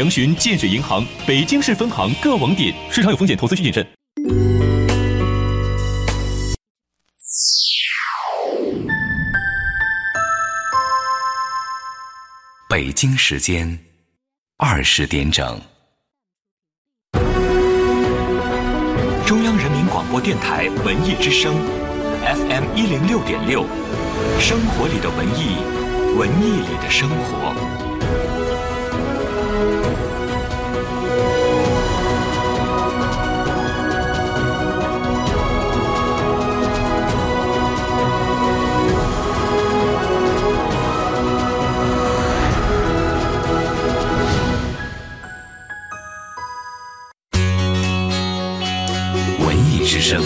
详询建设银行北京市分行各网点。市场有风险，投资需谨慎。北京时间二十点整。中央人民广播电台文艺之声，FM 一零六点六，生活里的文艺，文艺里的生活。声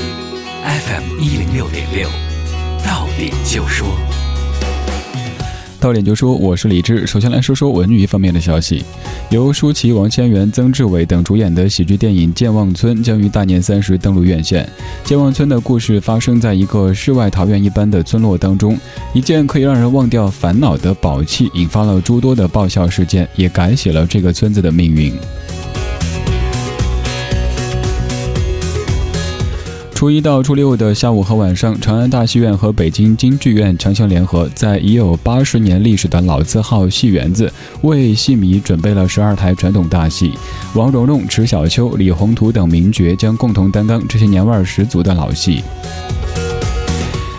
FM 一零六点六，到点就说，到点就说，我是李志。首先来说说文娱方面的消息，由舒淇、王千源、曾志伟等主演的喜剧电影《健忘村》将于大年三十登陆院线。健忘村的故事发生在一个世外桃源一般的村落当中，一件可以让人忘掉烦恼的宝器引发了诸多的爆笑事件，也改写了这个村子的命运。初一到初六的下午和晚上，长安大戏院和北京京剧院强强联合，在已有八十年历史的老字号戏园子，为戏迷准备了十二台传统大戏。王蓉蓉、迟小秋、李宏图等名角将共同担当这些年味十足的老戏。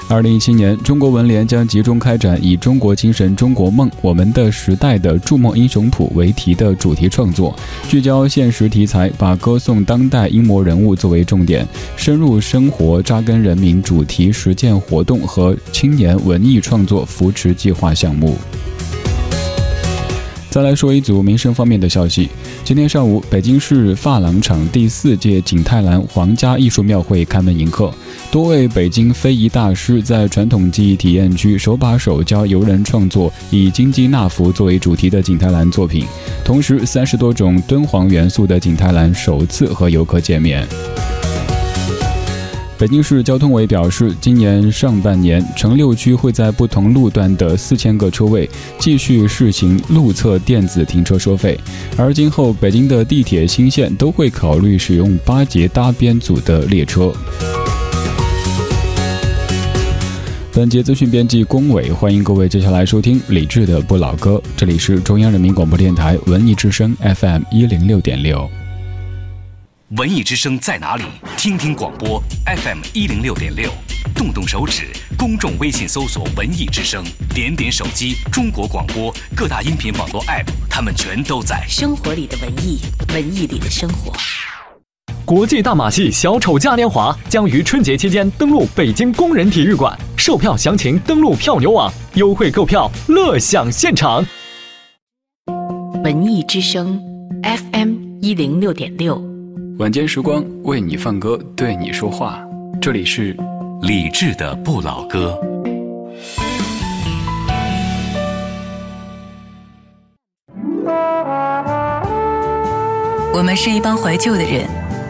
二零一七年，中国文联将集中开展以“中国精神、中国梦、我们的时代的筑梦英雄谱”为题的主题创作，聚焦现实题材，把歌颂当代英模人物作为重点，深入生活、扎根人民主题实践活动和青年文艺创作扶持计划项目。再来说一组民生方面的消息。今天上午，北京市发廊厂第四届景泰蓝皇家艺术庙会开门迎客，多位北京非遗大师在传统技艺体验区手把手教游人创作以金鸡纳福作为主题的景泰蓝作品，同时三十多种敦煌元素的景泰蓝首次和游客见面。北京市交通委表示，今年上半年，城六区会在不同路段的四千个车位继续试行路侧电子停车收费，而今后北京的地铁新线都会考虑使用八节搭边组的列车。本节资讯编辑龚伟，欢迎各位接下来收听李志的不老歌，这里是中央人民广播电台文艺之声 FM 一零六点六。文艺之声在哪里？听听广播 FM 一零六点六，动动手指，公众微信搜索“文艺之声”，点点手机，中国广播各大音频网络 App，他们全都在。生活里的文艺，文艺里的生活。国际大马戏小丑嘉年华将于春节期间登陆北京工人体育馆，售票详情登录票牛网，优惠购票，乐享现场。文艺之声 FM 一零六点六。晚间时光为你放歌，对你说话。这里是理智的不老歌。我们是一帮怀旧的人，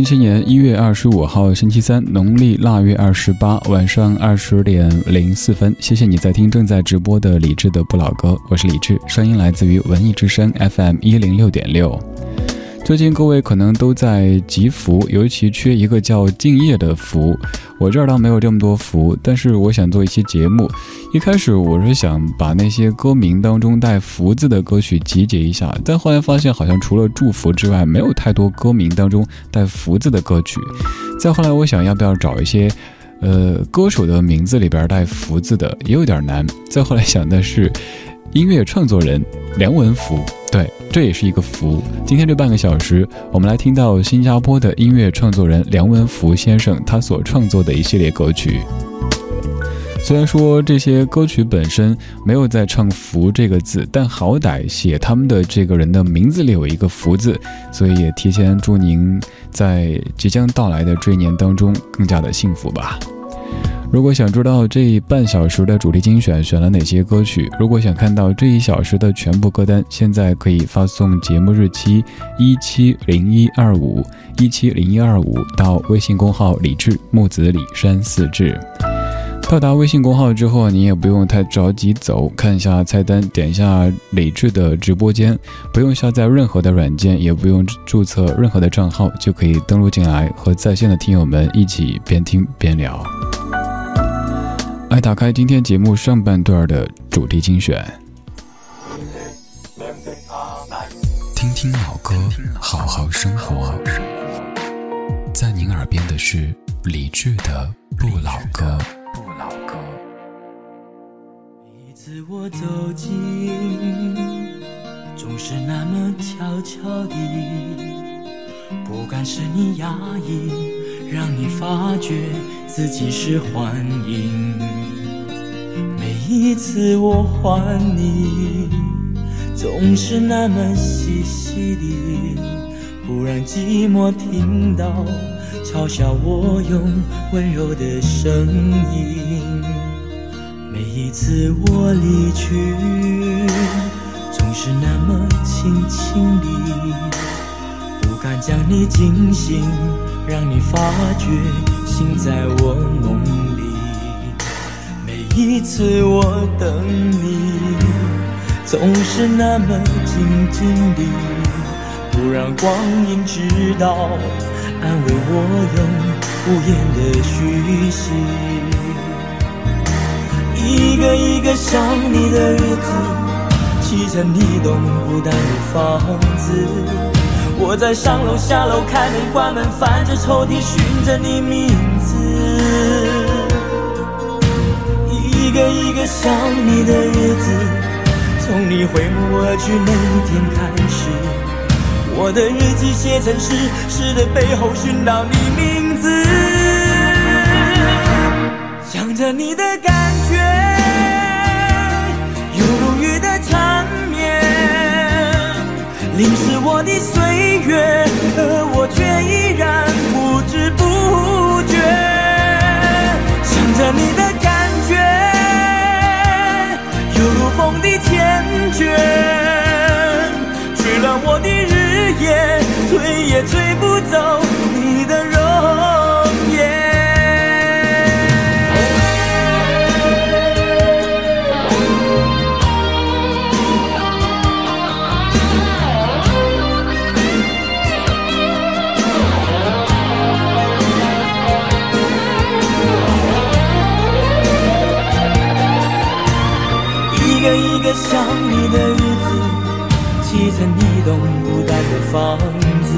一七年一月二十五号星期三，农历腊月二十八晚上二十点零四分。谢谢你在听正在直播的李智的不老歌，我是李智，声音来自于文艺之声 FM 一零六点六。最近各位可能都在集福，尤其缺一个叫敬业的福。我这儿倒没有这么多福，但是我想做一期节目。一开始我是想把那些歌名当中带福字的歌曲集结一下，但后来发现好像除了祝福之外，没有太多歌名当中带福字的歌曲。再后来我想要不要找一些，呃，歌手的名字里边带福字的，也有点难。再后来想的是。音乐创作人梁文福，对，这也是一个福。今天这半个小时，我们来听到新加坡的音乐创作人梁文福先生他所创作的一系列歌曲。虽然说这些歌曲本身没有在唱“福”这个字，但好歹写他们的这个人的名字里有一个“福”字，所以也提前祝您在即将到来的这一年当中更加的幸福吧。如果想知道这半小时的主题精选选了哪些歌曲，如果想看到这一小时的全部歌单，现在可以发送节目日期一七零一二五一七零一二五到微信公号“李志木子李山四志”。到达微信公号之后，你也不用太着急走，看一下菜单，点一下李志的直播间，不用下载任何的软件，也不用注册任何的账号，就可以登录进来，和在线的听友们一起边听边聊。来打开今天节目上半段的主题精选，听听老歌，好好生活。在您耳边的是理智的不老歌。不老歌。每次我走近，总是那么悄悄地，不敢使你压抑。让你发觉自己是幻影。每一次我唤你，总是那么细细的，不让寂寞听到嘲笑我用温柔的声音。每一次我离去，总是那么轻轻地。敢将你惊醒，让你发觉醒在我梦里。每一次我等你，总是那么静静地，不让光阴知道，安慰我用无言的虚心。一个一个想你的日子，砌成你动不单的房子。我在上楼下楼，开门关门，翻着抽屉寻着你名字。一个一个想你的日子，从你回眸而去那天开始，我的日记写成诗，诗的背后寻到你名字。想着你的感淋湿我的岁。月，可我却依然不知不觉想着你的感觉，犹如风的缱绻，吹乱我的日夜，吹也吹不走的房子。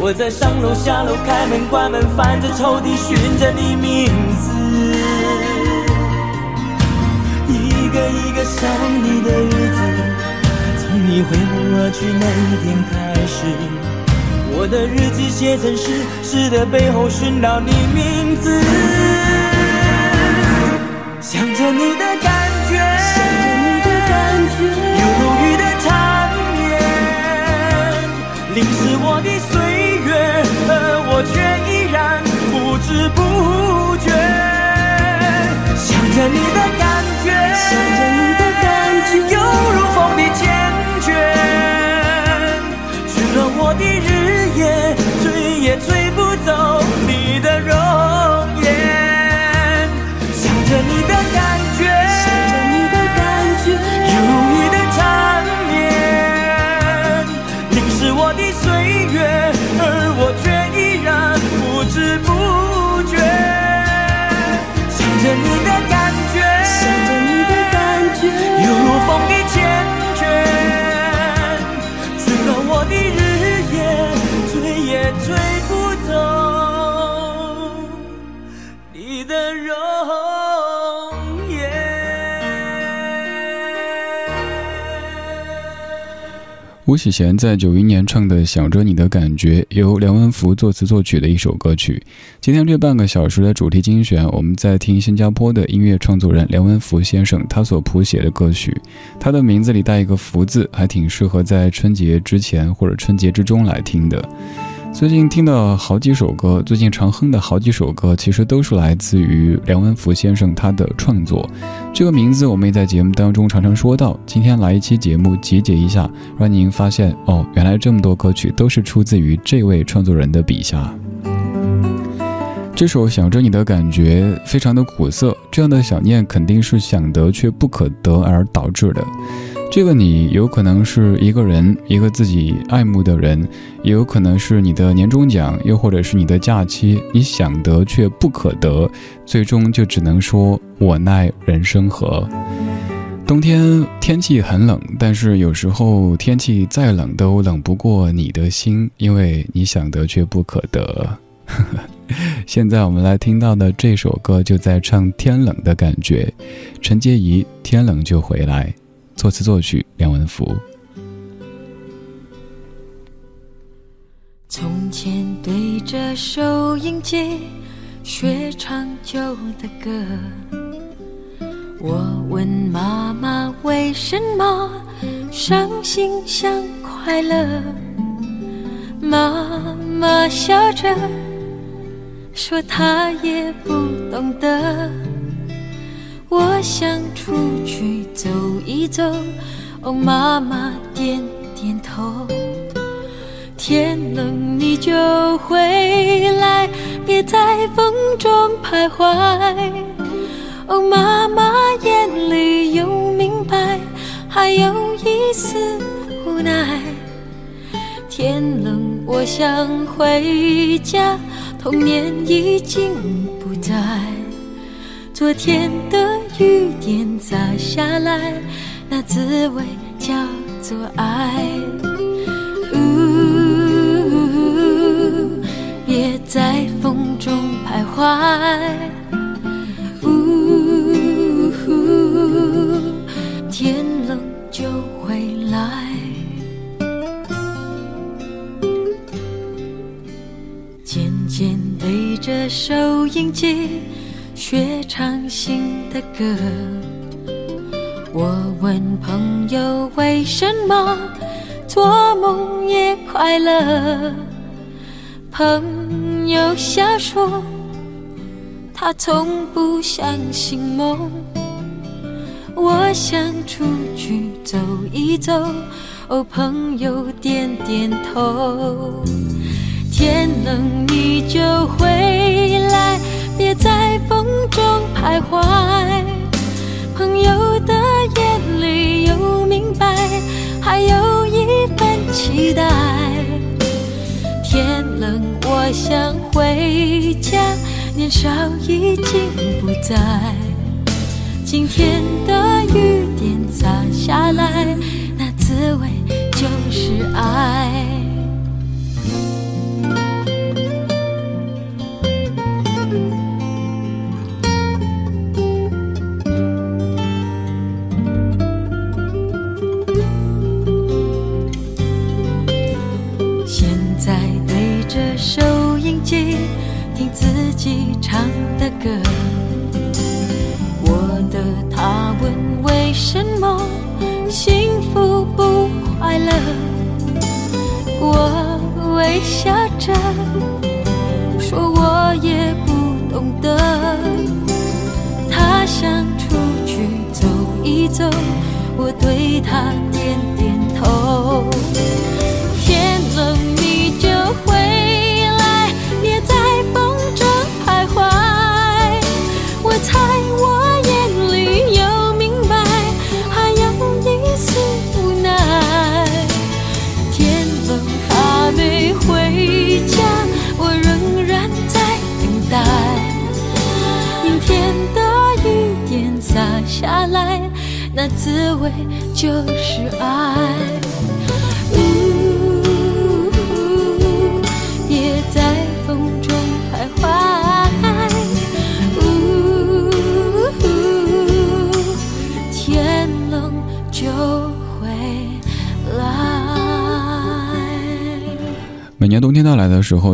我在上楼下楼，开门关门，翻着抽屉寻着你名字。一个一个想你的日子，从你回眸而去那一天开始，我的日记写成诗，诗的背后寻到你名字。想着你不觉。想着你的感觉，想着你的感觉，犹如风的缱绻，去了我的许贤在九一年唱的《想着你的感觉》，由梁文福作词作曲的一首歌曲。今天这半个小时的主题精选，我们在听新加坡的音乐创作人梁文福先生他所谱写的歌曲。他的名字里带一个“福”字，还挺适合在春节之前或者春节之中来听的。最近听到好几首歌，最近常哼的好几首歌，其实都是来自于梁文福先生他的创作。这个名字我们也在节目当中常常说到。今天来一期节目集结一下，让您发现哦，原来这么多歌曲都是出自于这位创作人的笔下。这首想着你的感觉非常的苦涩，这样的想念肯定是想得却不可得而导致的。这个你有可能是一个人，一个自己爱慕的人，也有可能是你的年终奖，又或者是你的假期，你想得却不可得，最终就只能说我奈人生何。冬天天气很冷，但是有时候天气再冷都冷不过你的心，因为你想得却不可得。现在我们来听到的这首歌就在唱天冷的感觉，陈洁仪《天冷就回来》。作词作曲梁文福。从前对着收音机学唱旧的歌，我问妈妈为什么伤心像快乐，妈妈笑着说她也不懂得。我想出去走一走，哦，妈妈点点头。天冷你就回来，别在风中徘徊。哦，妈妈眼里有明白，还有一丝无奈。天冷我想回家，童年已经不在。昨天的雨点洒下来，那滋味叫做爱。呜，别在风中徘徊。着收音机。学唱新的歌，我问朋友为什么做梦也快乐。朋友笑说，他从不相信梦。我想出去走一走，哦，朋友点点头。天冷你就回来。别在风中徘徊，朋友的眼里有明白，还有一份期待。天冷，我想回家，年少已经不在。今天的雨点洒下来，那滋味就是爱。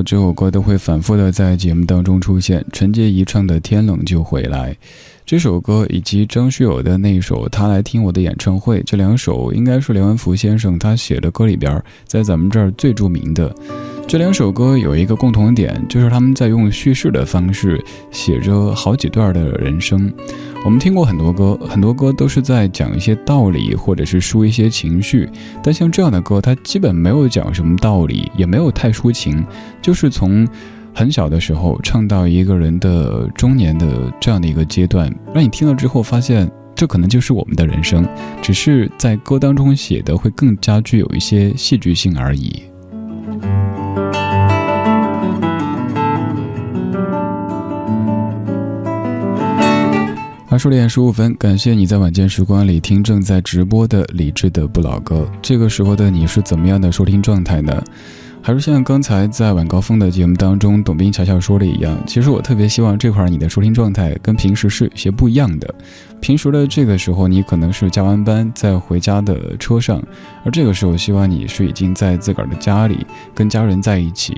这首歌都会反复的在节目当中出现。陈洁仪唱的《天冷就回来》这首歌，以及张学友的那一首《他来听我的演唱会》，这两首应该是梁文福先生他写的歌里边，在咱们这儿最著名的。这两首歌有一个共同点，就是他们在用叙事的方式写着好几段的人生。我们听过很多歌，很多歌都是在讲一些道理，或者是抒一些情绪。但像这样的歌，它基本没有讲什么道理，也没有太抒情，就是从很小的时候唱到一个人的中年的这样的一个阶段，让你听了之后发现，这可能就是我们的人生，只是在歌当中写的会更加具有一些戏剧性而已。二十点十五分，感谢你在晚间时光里听正在直播的理智的不老歌。这个时候的你是怎么样的收听状态呢？还是像刚才在晚高峰的节目当中，董斌悄悄说的一样，其实我特别希望这块你的收听状态跟平时是有些不一样的。平时的这个时候，你可能是加完班在回家的车上，而这个时候，希望你是已经在自个儿的家里跟家人在一起。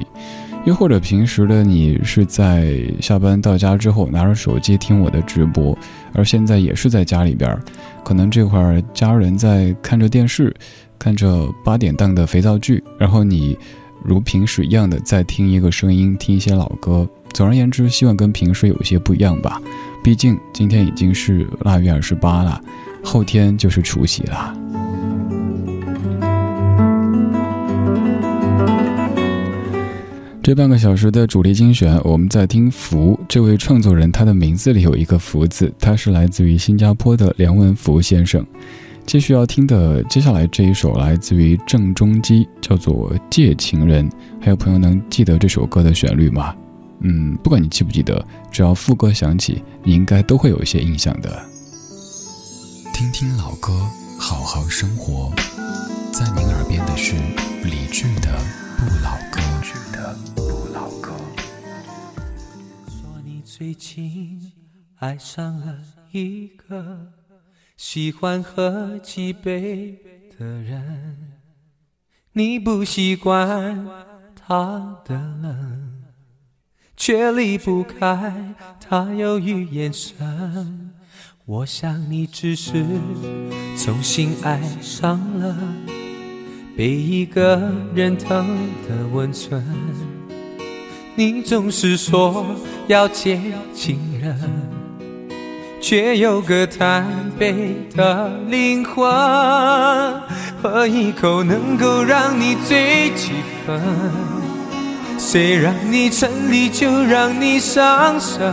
又或者平时的你是在下班到家之后拿着手机听我的直播，而现在也是在家里边，可能这会儿家人在看着电视，看着八点档的肥皂剧，然后你如平时一样的在听一个声音，听一些老歌。总而言之，希望跟平时有一些不一样吧。毕竟今天已经是腊月二十八了，后天就是除夕了。这半个小时的主题精选，我们在听“福”这位创作人，他的名字里有一个“福”字，他是来自于新加坡的梁文福先生。继续要听的，接下来这一首来自于郑中基，叫做《借情人》。还有朋友能记得这首歌的旋律吗？嗯，不管你记不记得，只要副歌响起，你应该都会有一些印象的。听听老歌，好好生活，在您耳边的是理智的不老歌曲的不老歌。说你。最近爱上了一个喜欢喝几杯的人，你不习惯他的冷，却离不开他忧郁眼神。我想你只是重新爱上了被一个人疼的温存。你总是说要接近人，却有个贪杯的灵魂，喝一口能够让你醉几分，谁让你沉溺就让你伤神，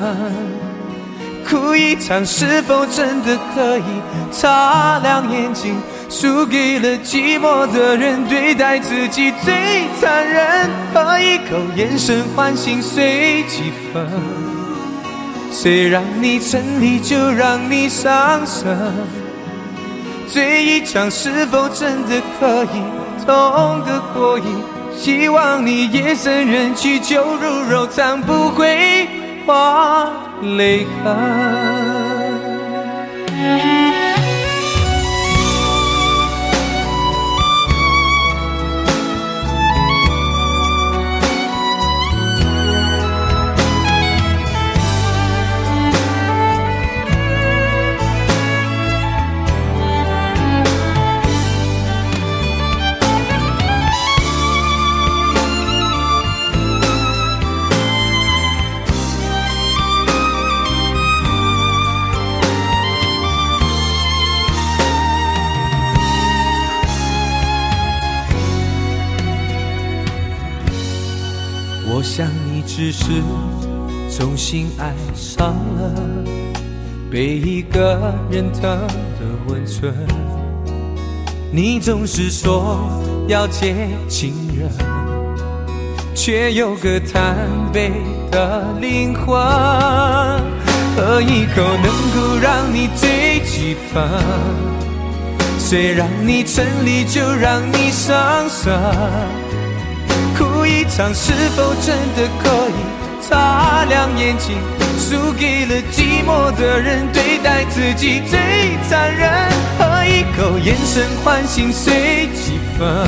哭一场是否真的可以擦亮眼睛？输给了寂寞的人，对待自己最残忍。喝一口，眼神唤醒碎几分。谁让你沉溺，就让你伤神。醉一场，是否真的可以痛得过瘾？希望你夜深人静，酒入肉肠，不会化泪痕。我想你只是重新爱上了被一个人疼的温存，你总是说要接近人，却有个贪杯的灵魂，喝一口能够让你醉几分，谁让你沉溺就让你伤神。一场，是否真的可以擦亮眼睛？输给了寂寞的人，对待自己最残忍。喝一口，眼神唤醒碎几分。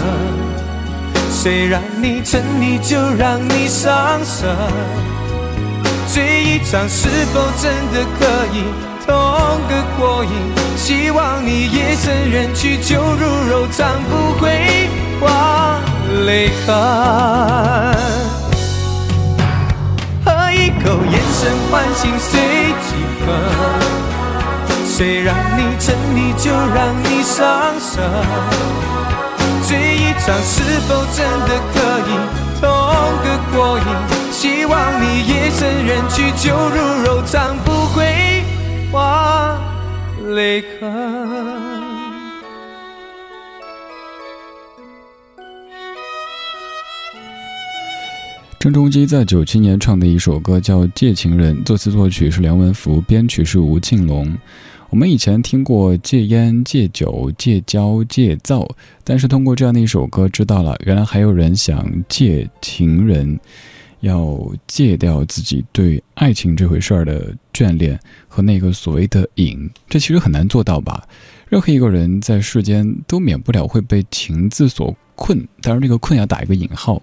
谁让你沉溺就让你上身，醉一场是否真的可以痛个过瘾？希望你夜深人去酒入柔肠，不会忘泪痕。喝一口，眼神唤醒随几分。谁让你沉溺就让你上身，醉一场是否真的可以痛个过瘾？希望你夜深人去酒入柔肠，不会忘泪痕。郑中基在九七年唱的一首歌叫《借情人》，作词作曲是梁文福，编曲是吴庆隆。我们以前听过戒烟、戒酒、戒骄、戒躁，但是通过这样的一首歌，知道了原来还有人想戒情人，要戒掉自己对爱情这回事儿的眷恋和那个所谓的瘾。这其实很难做到吧？任何一个人在世间都免不了会被情字所困，当然这个困要打一个引号。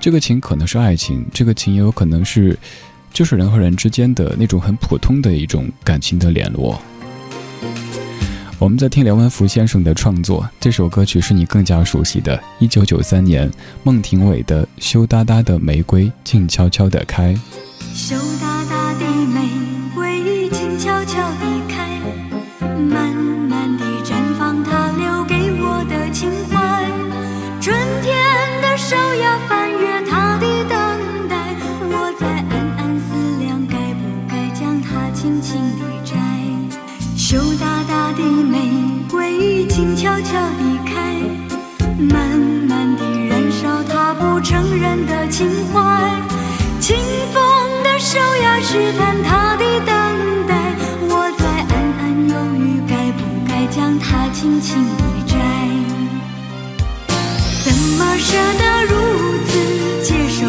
这个情可能是爱情，这个情也有可能是，就是人和人之间的那种很普通的一种感情的联络。我们在听梁文福先生的创作，这首歌曲是你更加熟悉的，一九九三年孟庭苇的《羞答答的玫瑰静悄悄地开》。羞答答悄悄地开，慢慢地燃烧它不承认的情怀。清风的手呀，试探他的等待，我在暗暗犹豫，该不该将它轻轻地摘。怎么舍得如此接受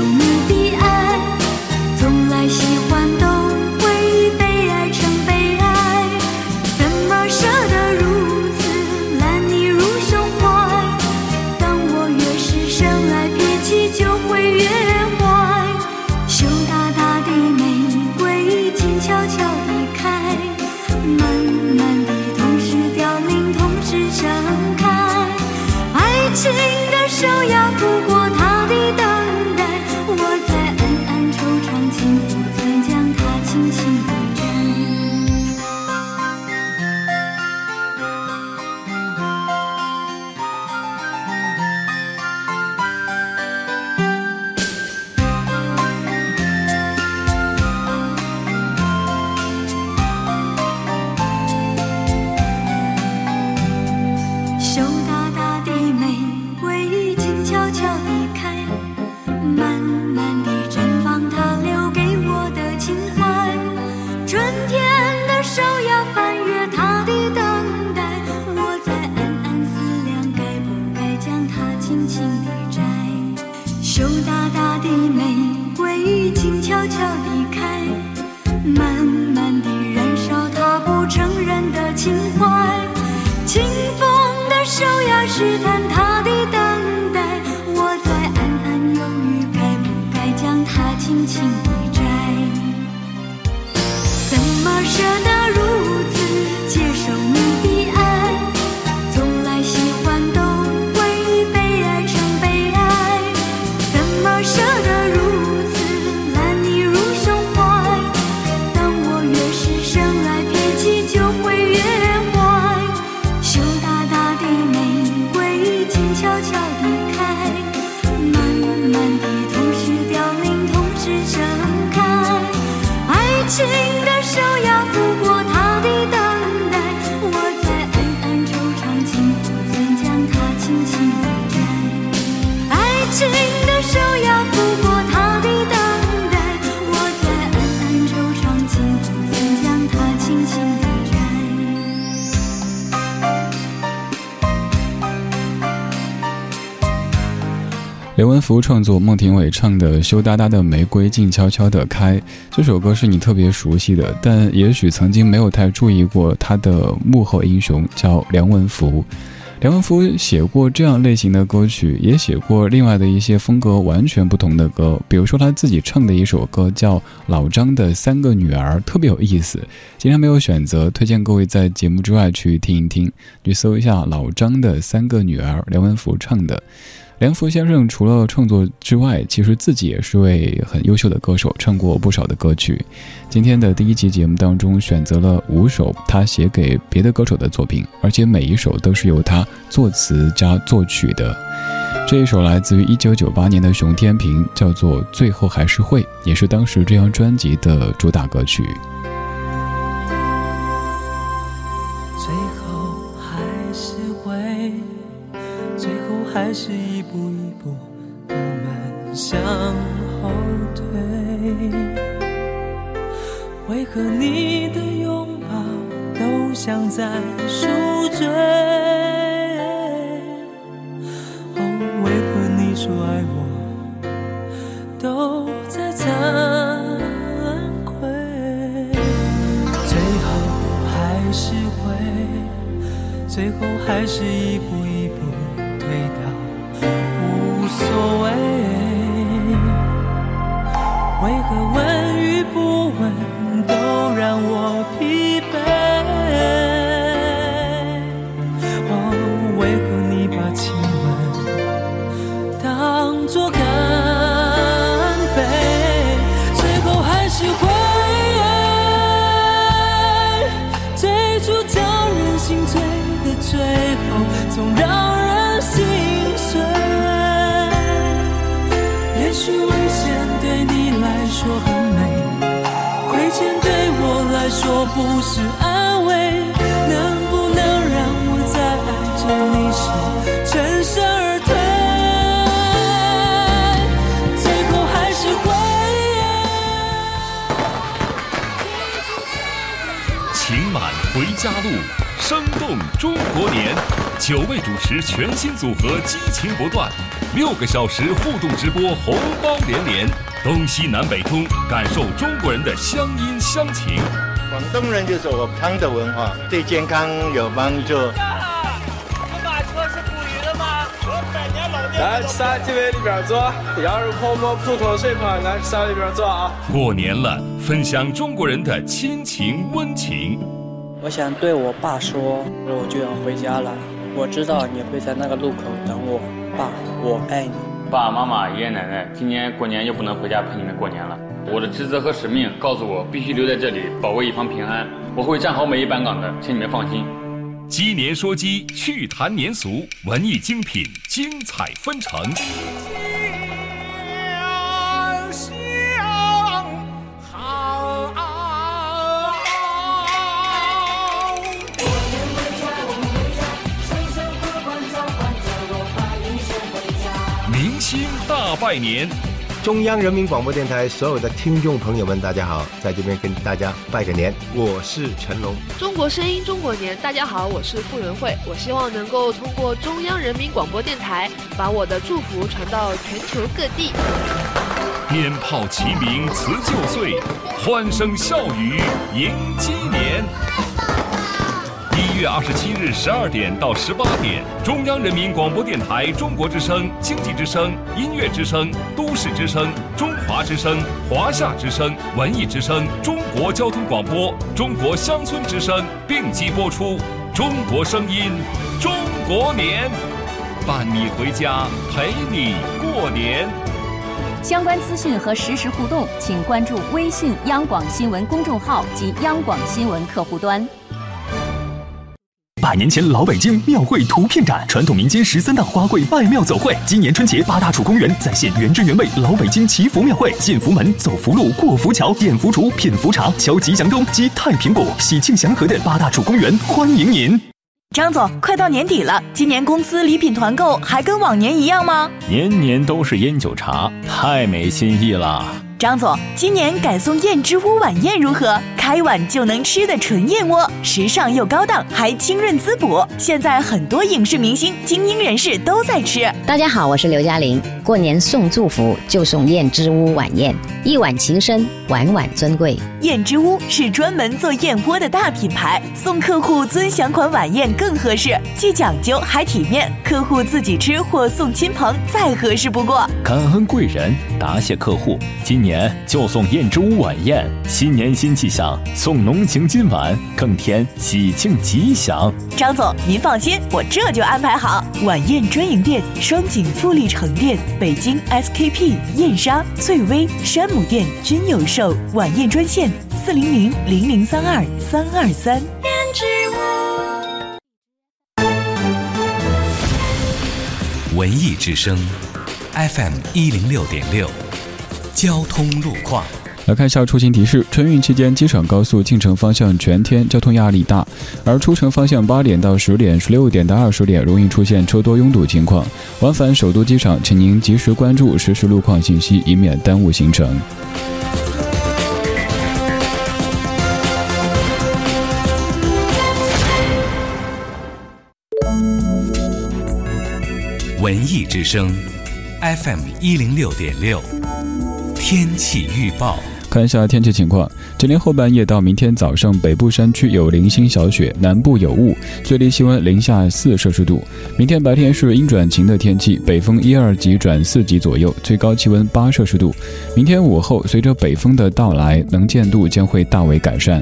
刘文福创作，孟庭苇唱的《羞答答的玫瑰静悄悄地开》这首歌是你特别熟悉的，但也许曾经没有太注意过他的幕后英雄叫梁文福。梁文福写过这样类型的歌曲，也写过另外的一些风格完全不同的歌。比如说他自己唱的一首歌叫《老张的三个女儿》，特别有意思。今天没有选择，推荐各位在节目之外去听一听，去搜一下《老张的三个女儿》，梁文福唱的。梁福先生除了创作之外，其实自己也是位很优秀的歌手，唱过不少的歌曲。今天的第一集节目当中，选择了五首他写给别的歌手的作品，而且每一首都是由他作词加作曲的。这一首来自于一九九八年的熊天平，叫做《最后还是会》，也是当时这张专辑的主打歌曲。最后还是会，最后还是向后退。为何你的拥抱都像在赎罪？哦，为何你说爱我都在惭愧？最后还是会，最后还是一步一步退到无所谓。我疲不是安慰。能不能让我在爱着你时全身而退？最后还是会。情满回家路，生动中国年，九位主持全新组合激情不断，六个小时互动直播红包连连，东西南北通，感受中国人的乡音乡情。广东人就是我汤的文化，对健康有帮助。我马车是捕鱼的吗？我百年老店来，三这边里边坐，羊肉泡馍、普通水泡，来三里边坐啊。过年了，分享中国人的亲情温情。我想对我爸说，我就要回家了。我知道你会在那个路口等我，爸，我爱你。爸爸妈妈、爷爷奶奶，今年过年又不能回家陪你们过年了。我的职责和使命告诉我，必须留在这里保卫一方平安。我会站好每一班岗的，请你们放心。鸡年说鸡，趣谈年俗，文艺精品，精彩纷呈。明星大拜年，中央人民广播电台所有的听众朋友们，大家好，在这边跟大家拜个年，我是成龙。中国声音中国年，大家好，我是傅园慧。我希望能够通过中央人民广播电台，把我的祝福传到全球各地。鞭炮齐鸣辞旧岁，欢声笑语迎鸡年。一月二十七日十二点到十八点，中央人民广播电台中国之声、经济之声、音乐之声、都市之声、中华之声、华夏之声、文艺之声、中国交通广播、中国乡村之声并机播出。中国声音，中国年，伴你回家，陪你过年。相关资讯和实时互动，请关注微信央广新闻公众号及央广新闻客户端。百年前老北京庙会图片展，传统民间十三大花卉拜庙走会。今年春节八大处公园再现原汁原味老北京祈福庙会，进福门、走福路、过福桥、点福烛、品福茶、敲吉祥钟、击太平鼓，喜庆祥和的八大处公园欢迎您。张总，快到年底了，今年公司礼品团购还跟往年一样吗？年年都是烟酒茶，太没新意了。张总，今年改送燕之屋晚宴如何？开碗就能吃的纯燕窝，时尚又高档，还清润滋补。现在很多影视明星、精英人士都在吃。大家好，我是刘嘉玲。过年送祝福就送燕之屋晚宴，一碗情深，碗碗尊贵。燕之屋是专门做燕窝的大品牌，送客户尊享款晚宴更合适，既讲究还体面，客户自己吃或送亲朋再合适不过。感恩贵人，答谢客户，今年就送燕之屋晚宴，新年新气象，送浓情今晚，更添喜庆吉祥。张总，您放心，我这就安排好。晚宴专营店：双井富力城店、北京 SKP、燕莎、翠微、山姆店均有售。晚宴专线：四零零零零三二三二三。文艺之声，FM 一零六点六，交通路况。来看一下出行提示：春运期间，机场高速进城方向全天交通压力大，而出城方向八点到十点、十六点到二十点容易出现车多拥堵情况。往返首都机场，请您及时关注实时路况信息，以免耽误行程。文艺之声，FM 一零六点六，天气预报。看一下天气情况，今天后半夜到明天早上，北部山区有零星小雪，南部有雾，最低气温零下四摄氏度。明天白天是阴转晴的天气，北风一二级转四级左右，最高气温八摄氏度。明天午后，随着北风的到来，能见度将会大为改善。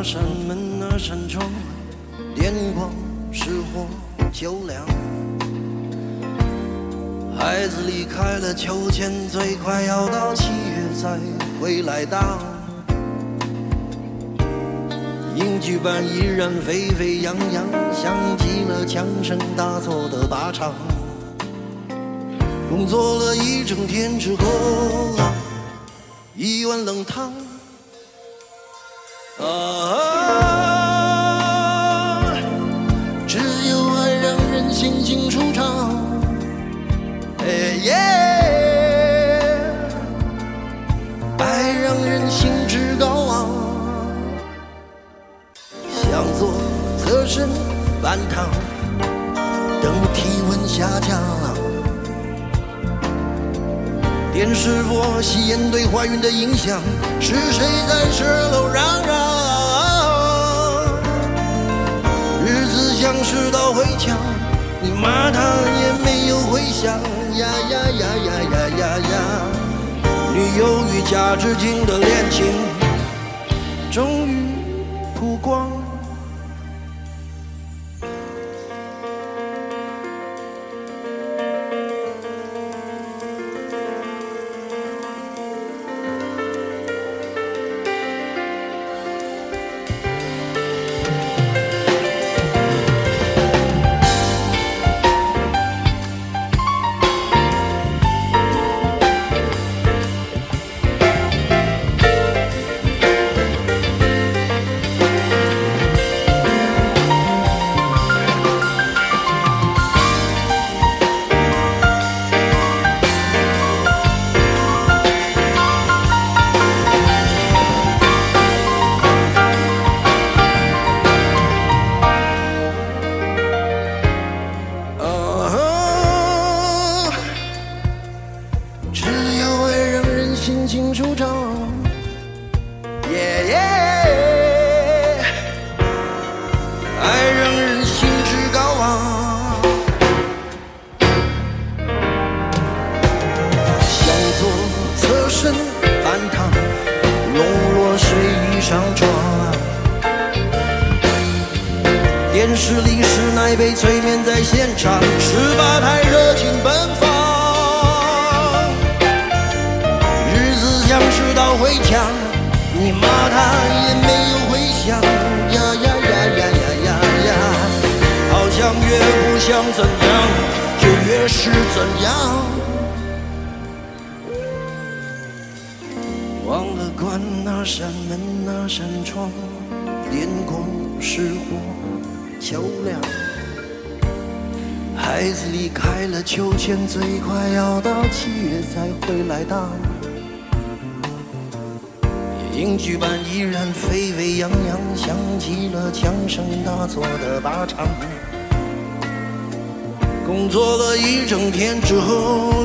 那扇门，那扇窗，电光石火就亮。孩子离开了秋千，最快要到七月才回来到。影剧版依然沸沸扬扬，像极了枪声大作的靶场。工作了一整天之后，一碗冷汤。啊，半躺，等体温下降。电视播吸烟对怀孕的影响，是谁在十楼嚷嚷？日子像是道回墙，你骂他也没有回响。呀呀呀呀呀呀呀！女友与假至今的恋情，终于曝光。做了一整天，之后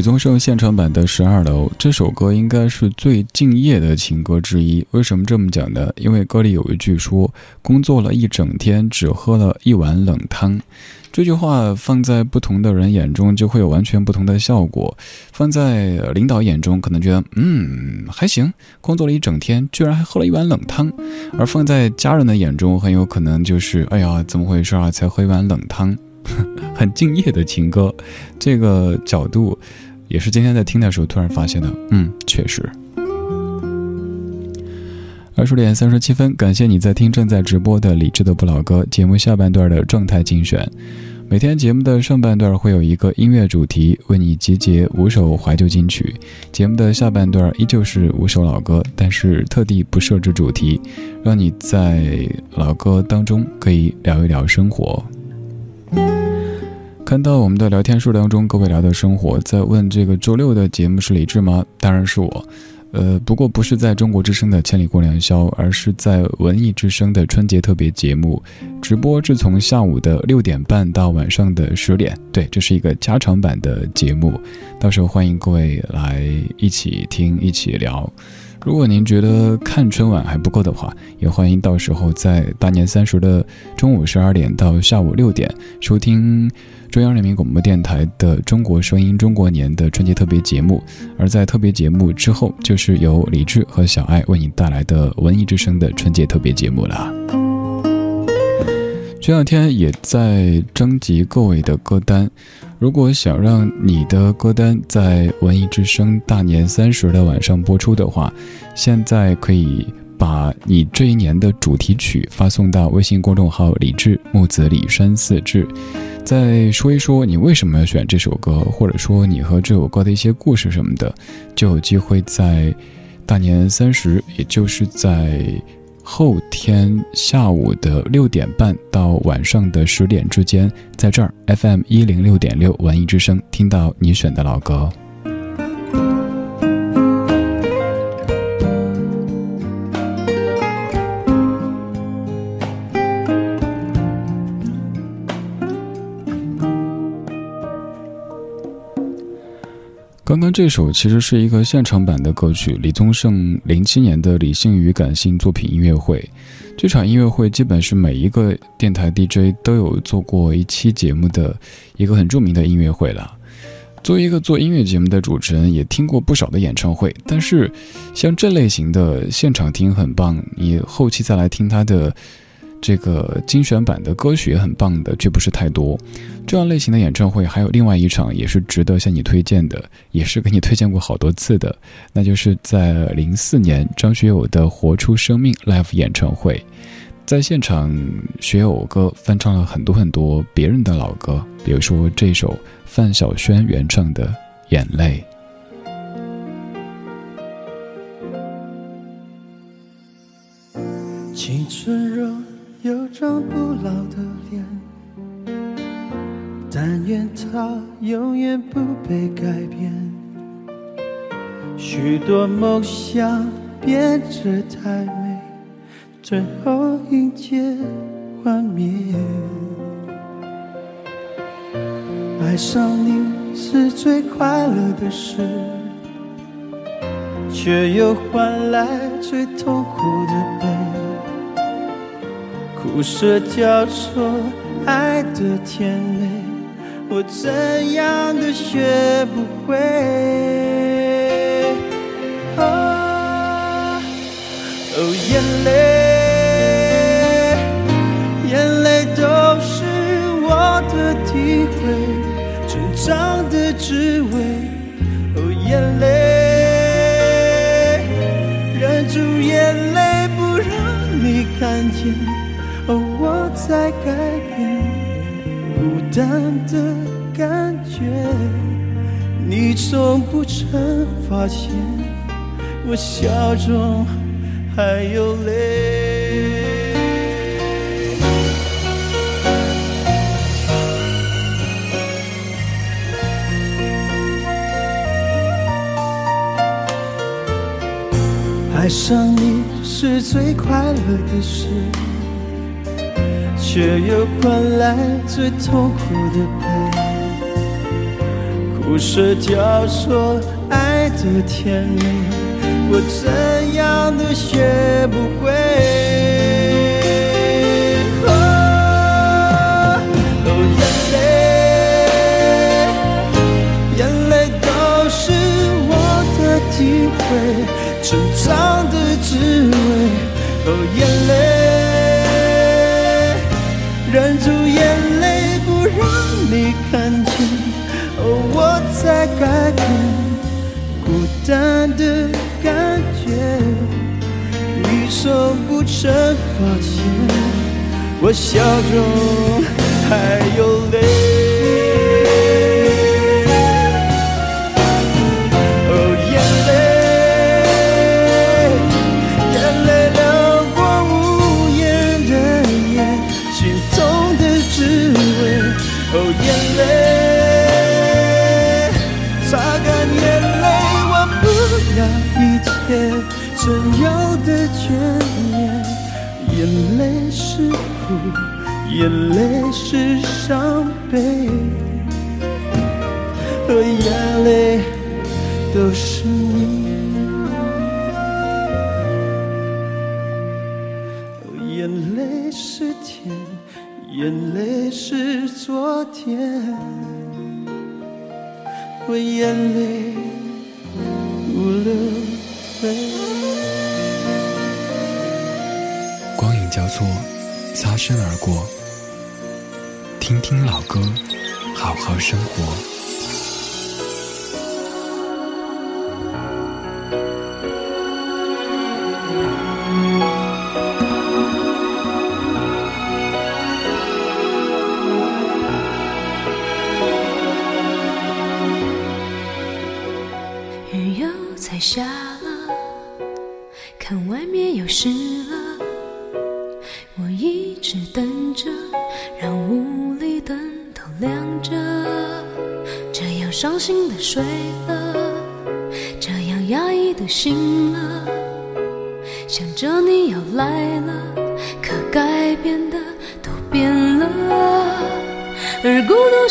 李宗盛现场版的《十二楼》这首歌应该是最敬业的情歌之一。为什么这么讲呢？因为歌里有一句说：“工作了一整天，只喝了一碗冷汤。”这句话放在不同的人眼中就会有完全不同的效果。放在领导眼中，可能觉得嗯还行，工作了一整天，居然还喝了一碗冷汤；而放在家人的眼中，很有可能就是哎呀，怎么回事啊？才喝一碗冷汤。很敬业的情歌，这个角度也是今天在听的时候突然发现的。嗯，确实。二十点三十七分，感谢你在听正在直播的李智的不老歌节目下半段的状态精选。每天节目的上半段会有一个音乐主题，为你集结五首怀旧金曲；节目的下半段依旧是五首老歌，但是特地不设置主题，让你在老歌当中可以聊一聊生活。看到我们的聊天数当中，各位聊的生活，在问这个周六的节目是李志吗？当然是我，呃，不过不是在中国之声的《千里共良宵》，而是在文艺之声的春节特别节目，直播是从下午的六点半到晚上的十点，对，这是一个加长版的节目，到时候欢迎各位来一起听，一起聊。如果您觉得看春晚还不够的话，也欢迎到时候在大年三十的中午十二点到下午六点收听中央人民广播电台的《中国声音中国年》的春节特别节目。而在特别节目之后，就是由李志和小爱为你带来的文艺之声的春节特别节目了。这两天也在征集各位的歌单，如果想让你的歌单在文艺之声大年三十的晚上播出的话，现在可以把你这一年的主题曲发送到微信公众号“李志木子李山四志”，再说一说你为什么要选这首歌，或者说你和这首歌的一些故事什么的，就有机会在大年三十，也就是在。后天下午的六点半到晚上的十点之间，在这儿 FM 一零六点六文艺之声听到你选的老歌。刚刚这首其实是一个现场版的歌曲，李宗盛零七年的理性与感性作品音乐会。这场音乐会基本是每一个电台 DJ 都有做过一期节目的一个很著名的音乐会了。作为一个做音乐节目的主持人，也听过不少的演唱会，但是像这类型的现场听很棒，你后期再来听他的这个精选版的歌曲也很棒的，却不是太多。这样类型的演唱会还有另外一场也是值得向你推荐的，也是给你推荐过好多次的，那就是在零四年张学友的《活出生命》Live 演唱会。在现场，学友哥翻唱了很多很多别人的老歌，比如说这首范晓萱原唱的《眼泪》。张不老的脸，但愿它永远不被改变。许多梦想变得太美，最后迎接幻灭。爱上你是最快乐的事，却又换来最痛苦的悲。苦涩交错，爱的甜美，我怎样都学不会。哦，眼泪，眼泪都是我的体会，成长的滋味。在改变，孤单的感觉，你从不曾发现，我笑中还有泪。爱上你是最快乐的事。却又换来最痛苦的悲，苦涩交错，爱的甜美，我怎样都学不会。哦，眼泪，眼泪都是我的体会，成长的滋味。哦，眼淡的感觉，你从不曾发现，我笑中还有泪。眼泪是伤悲，和眼泪都是你。眼泪是甜，眼泪是昨天，我眼泪不流泪。光影交错，擦身而过。听听老歌，好好生活。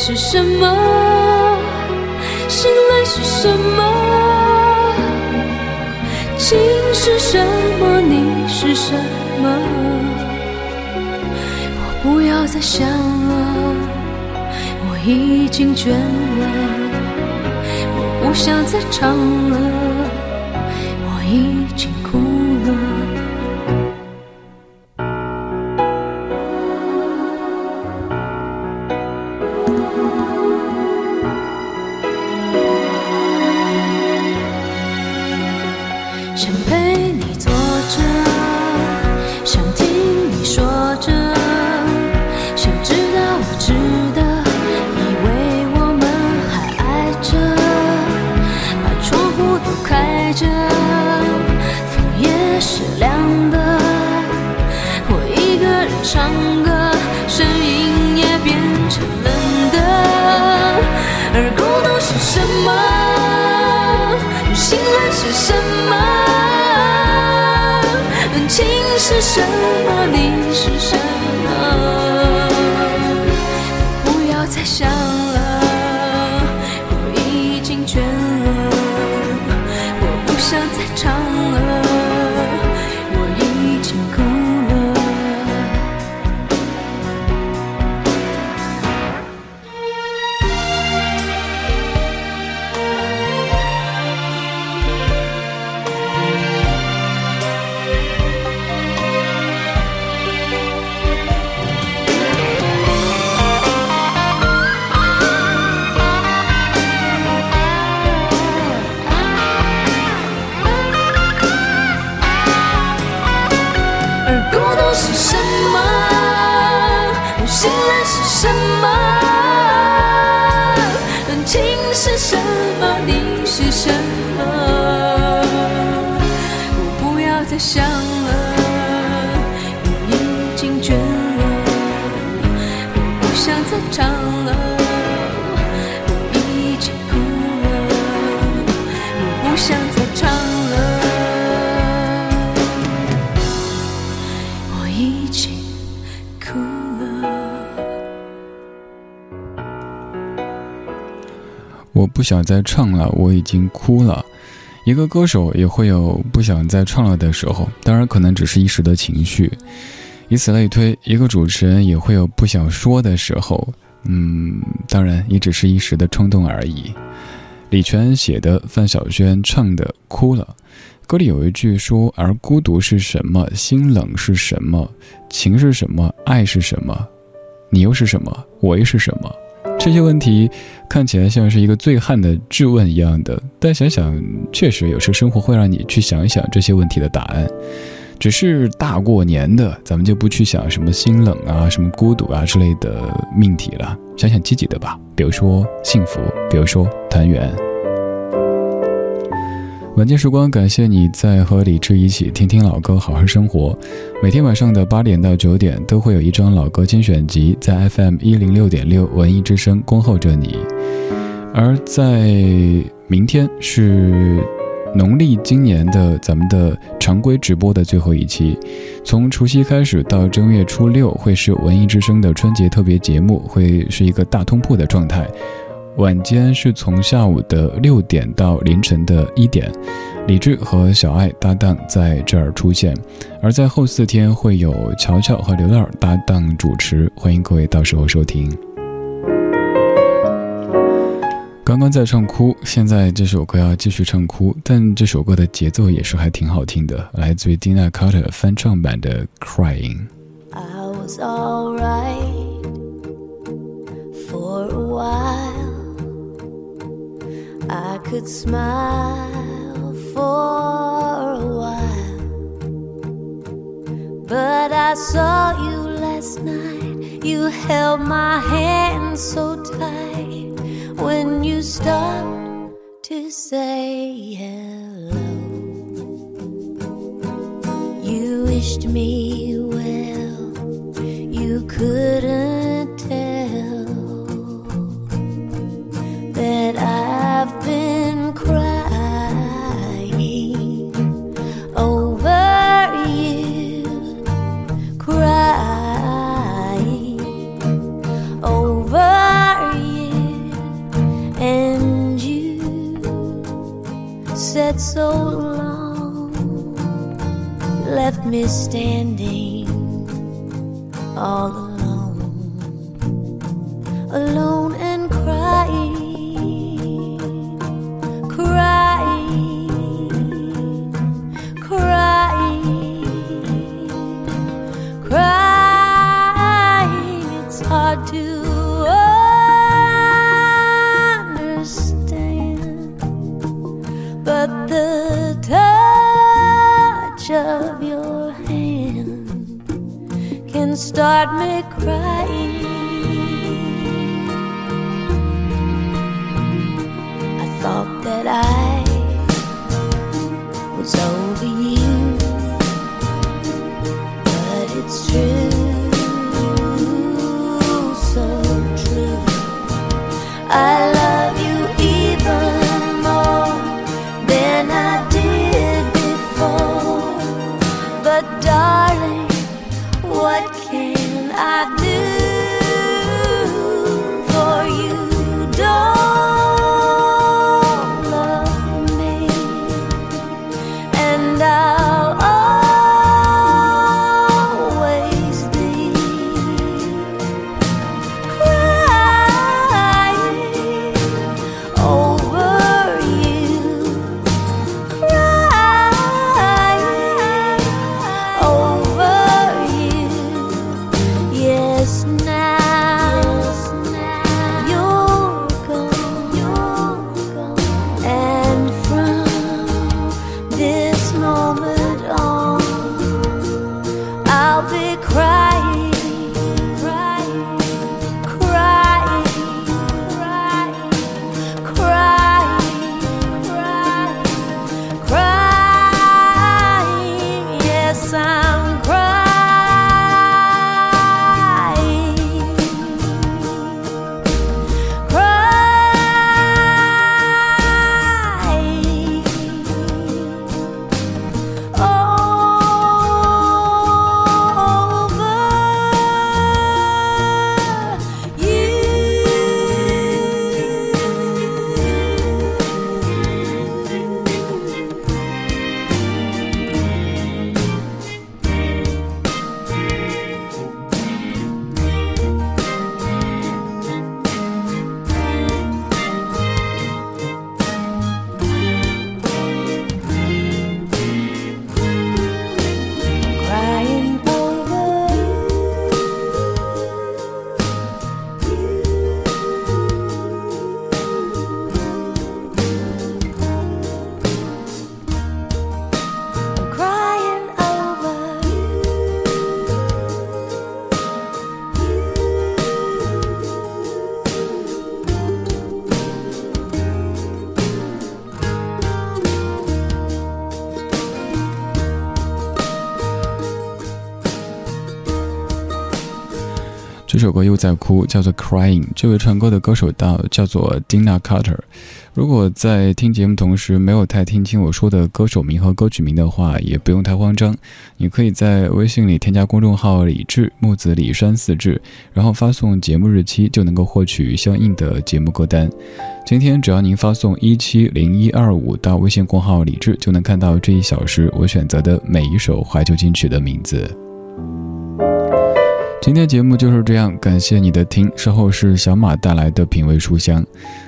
是什么？心累是什么？情是什么？你是什么？我不要再想了，我已经倦了。我不想再唱，了。想再唱了，我已经哭了。一个歌手也会有不想再唱了的时候，当然可能只是一时的情绪。以此类推，一个主持人也会有不想说的时候，嗯，当然也只是一时的冲动而已。李泉写的，范晓萱唱的，哭了。歌里有一句说：“而孤独是什么？心冷是什么？情是什么？爱是什么？你又是什么？我又是什么？”这些问题看起来像是一个醉汉的质问一样的，但想想，确实有时候生活会让你去想一想这些问题的答案。只是大过年的，咱们就不去想什么心冷啊、什么孤独啊之类的命题了，想想积极的吧，比如说幸福，比如说团圆。晚间时光，感谢你在和李志一起听听老歌，好好生活。每天晚上的八点到九点，都会有一张老歌精选集在 FM 一零六点六文艺之声恭候着你。而在明天是。农历今年的咱们的常规直播的最后一期，从除夕开始到正月初六会是文艺之声的春节特别节目，会是一个大通铺的状态。晚间是从下午的六点到凌晨的一点，李志和小爱搭档在这儿出现，而在后四天会有乔乔和刘乐搭档主持，欢迎各位到时候收听。刚刚在唱哭，现在这首歌要继续唱哭，但这首歌的节奏也是还挺好听的，来自于 Dina Carter 翻唱版的《Crying》。I was alright for a while. I could smile for a while. But I saw you last night. You held my hand so tight. when you stopped to say hello. You wished me well, you couldn't tell that I've been crying over you, crying over you, and you said so long, left me standing all alone, alone. Had me crying. 在哭，叫做《Crying》。这位唱歌的歌手到叫做 Dina Carter。如果在听节目同时没有太听清我说的歌手名和歌曲名的话，也不用太慌张。你可以在微信里添加公众号“李志木子李山四志”，然后发送节目日期，就能够获取相应的节目歌单。今天只要您发送一七零一二五到微信公号“李志”，就能看到这一小时我选择的每一首怀旧金曲的名字。今天节目就是这样，感谢你的听。稍后是小马带来的品味书香。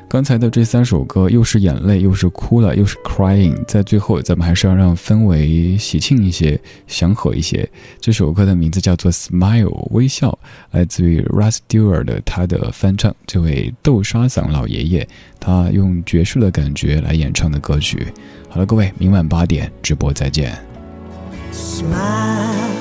刚才的这三首歌，又是眼泪，又是哭了，又是 crying。在最后，咱们还是要让氛围喜庆一些，祥和一些。这首歌的名字叫做《Smile》，微笑，来自于 Russ Stewart 的他的翻唱。这位豆沙嗓老爷爷，他用爵士的感觉来演唱的歌曲。好了，各位，明晚八点直播再见。Smile,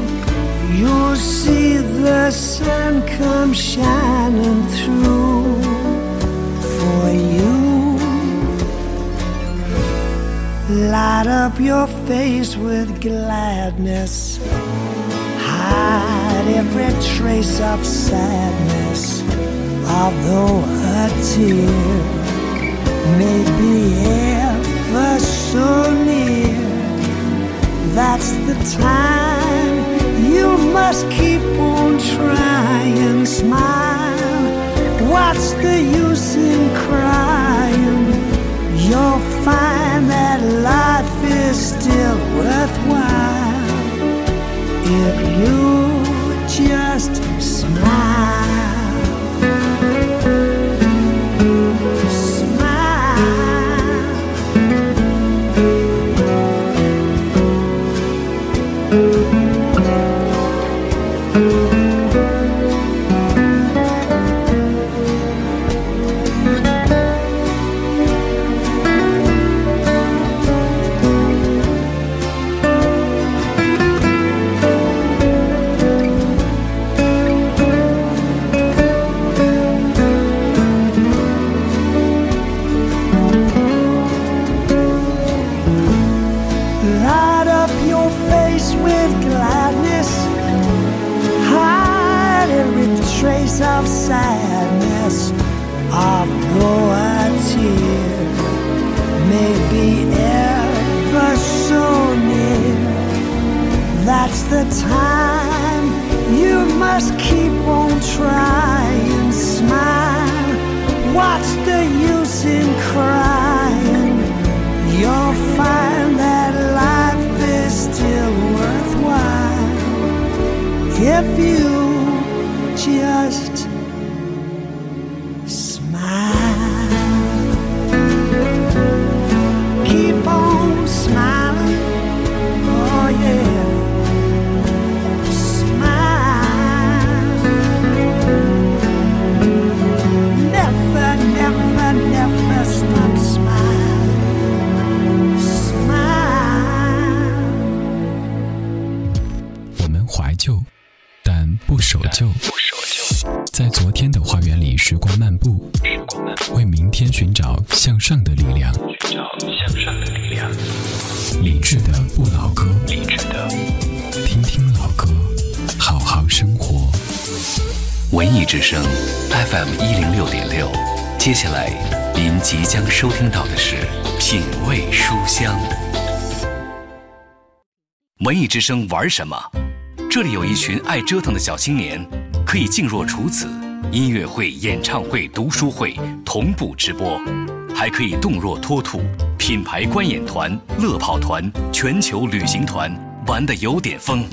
you'll see the sun come shining through for you. Light up your face with gladness. Hide every trace of sadness. Although a tear may be ever so near, that's the time you must keep on trying. Smile. What's the use in crying? You'll find that life is still worthwhile if you just 文艺之声 FM 一零六点六，接下来您即将收听到的是品味书香。文艺之声玩什么？这里有一群爱折腾的小青年，可以静若处子，音乐会、演唱会、读书会同步直播，还可以动若脱兔，品牌观演团、乐跑团、全球旅行团，玩的有点疯。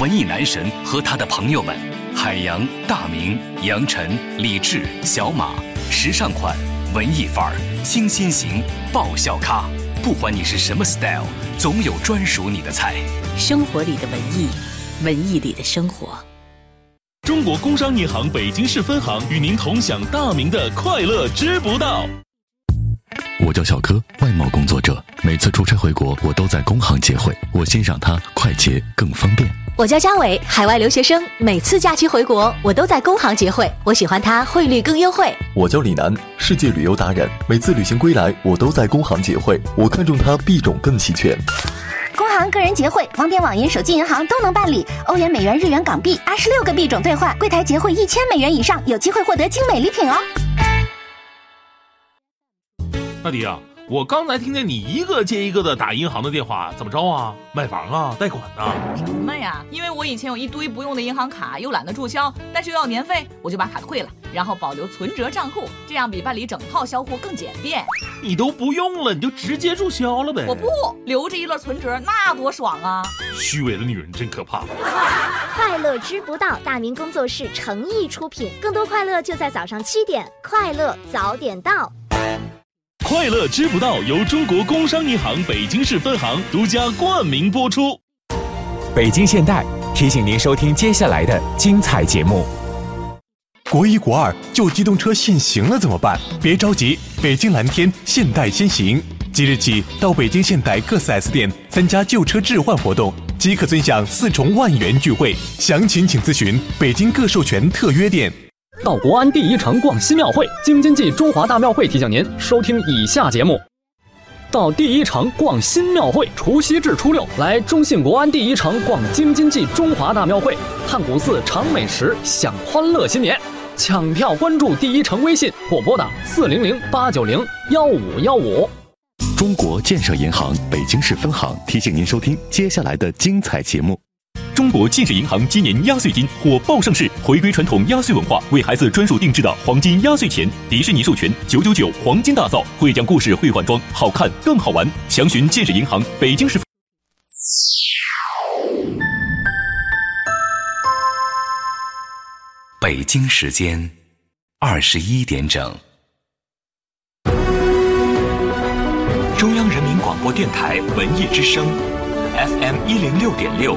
文艺男神和他的朋友们，海洋、大明、杨晨、李志、小马，时尚款、文艺范儿、清新型、爆笑咖，不管你是什么 style，总有专属你的菜。生活里的文艺，文艺里的生活。中国工商银行北京市分行与您同享大明的快乐知不道。我叫小柯，外贸工作者，每次出差回国，我都在工行结汇，我欣赏它快捷更方便。我叫张伟，海外留学生，每次假期回国，我都在工行结汇，我喜欢它汇率更优惠。我叫李楠，世界旅游达人，每次旅行归来，我都在工行结汇，我看中它币种更齐全。工行个人结汇，网点、网银、手机银行都能办理。欧元、美元、日元、港币，二十六个币种兑换，柜台结汇一千美元以上，有机会获得精美礼品哦。大迪啊，我刚才听见你一个接一个的打银行的电话，怎么着啊？买房啊？贷款呢、什么呀？因为我以前有一堆不用的银行卡，又懒得注销，但是又要年费，我就把卡退了，然后保留存折账户，这样比办理整套销户更简便。你都不用了，你就直接注销了呗。我不留着一摞存折，那多爽啊！虚伪的女人真可怕。快乐知不道，大明工作室诚意出品，更多快乐就在早上七点，快乐早点到。快乐知不道由中国工商银行北京市分行独家冠名播出。北京现代提醒您收听接下来的精彩节目。国一国二旧机动车限行了怎么办？别着急，北京蓝天现代先行，即日起到北京现代各 4S 店参加旧车置换活动，即可尊享四重万元钜惠。详情请咨询北京各授权特约店。到国安第一城逛新庙会，京津冀中华大庙会提醒您收听以下节目：到第一城逛新庙会，除夕至初六来中信国安第一城逛京津冀中华大庙会，探古寺尝美食，享欢乐新年。抢票关注第一城微信或拨打四零零八九零幺五幺五。中国建设银行北京市分行提醒您收听接下来的精彩节目。中国建设银行今年压岁金火爆上市，回归传统压岁文化，为孩子专属定制的黄金压岁钱，迪士尼授权九九九黄金大造，会讲故事，会换装，好看更好玩。详询建设银行北京市。北京时间二十一点整。中央人民广播电台文艺之声，FM 一零六点六，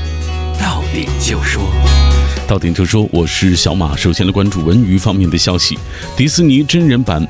你就说。到点就说，我是小马。首先来关注文娱方面的消息，迪士尼真人版。